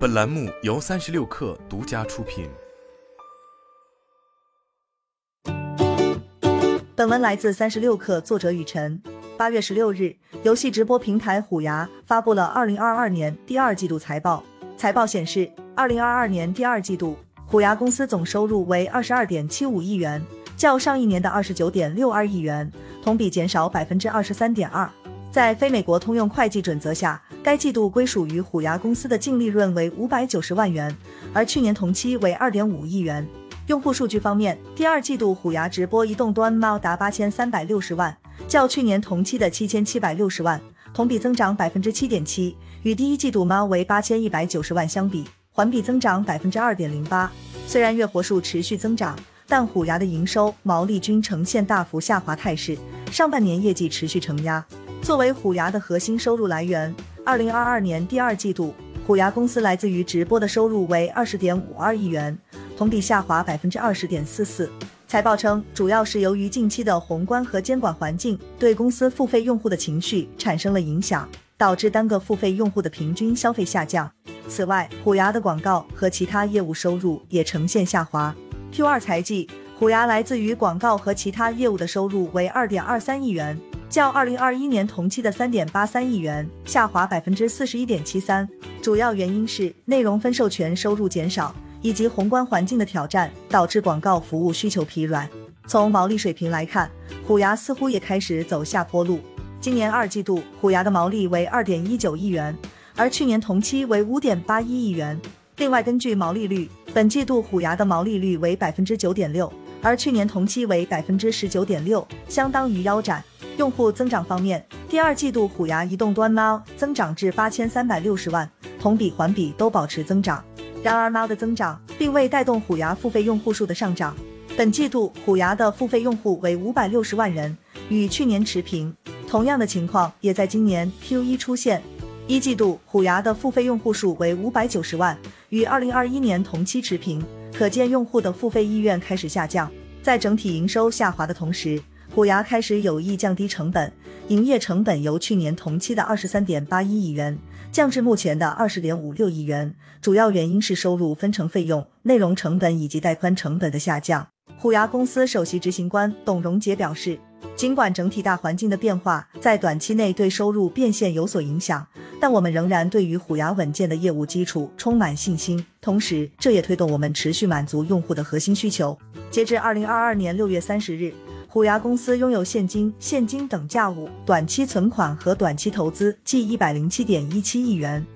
本栏目由三十六氪独家出品。本文来自三十六氪，作者雨晨。八月十六日，游戏直播平台虎牙发布了二零二二年第二季度财报。财报显示，二零二二年第二季度，虎牙公司总收入为二十二点七五亿元，较上一年的二十九点六二亿元，同比减少百分之二十三点二。在非美国通用会计准则下，该季度归属于虎牙公司的净利润为五百九十万元，而去年同期为二点五亿元。用户数据方面，第二季度虎牙直播移动端猫达八千三百六十万，较去年同期的七千七百六十万，同比增长百分之七点七，与第一季度猫为八千一百九十万相比，环比增长百分之二点零八。虽然月活数持续增长，但虎牙的营收、毛利均呈现大幅下滑态势，上半年业绩持续承压。作为虎牙的核心收入来源，二零二二年第二季度，虎牙公司来自于直播的收入为二十点五二亿元，同比下滑百分之二十点四四。财报称，主要是由于近期的宏观和监管环境对公司付费用户的情绪产生了影响，导致单个付费用户的平均消费下降。此外，虎牙的广告和其他业务收入也呈现下滑。Q 二财季，虎牙来自于广告和其他业务的收入为二点二三亿元。较二零二一年同期的三点八三亿元下滑百分之四十一点七三，主要原因是内容分授权收入减少，以及宏观环境的挑战导致广告服务需求疲软。从毛利水平来看，虎牙似乎也开始走下坡路。今年二季度，虎牙的毛利为二点一九亿元，而去年同期为五点八一亿元。另外，根据毛利率，本季度虎牙的毛利率为百分之九点六，而去年同期为百分之十九点六，相当于腰斩。用户增长方面，第二季度虎牙移动端猫增长至八千三百六十万，同比环比都保持增长。然而，猫的增长并未带动虎牙付费用户数的上涨。本季度虎牙的付费用户为五百六十万人，与去年持平。同样的情况也在今年 Q 一出现。一季度虎牙的付费用户数为五百九十万，与二零二一年同期持平，可见用户的付费意愿开始下降。在整体营收下滑的同时，虎牙开始有意降低成本，营业成本由去年同期的二十三点八一亿元降至目前的二十点五六亿元。主要原因是收入分成费用、内容成本以及带宽成本的下降。虎牙公司首席执行官董荣杰表示，尽管整体大环境的变化在短期内对收入变现有所影响，但我们仍然对于虎牙稳健的业务基础充满信心。同时，这也推动我们持续满足用户的核心需求。截至二零二二年六月三十日。虎牙公司拥有现金、现金等价物、短期存款和短期投资计一百零七点一七亿元。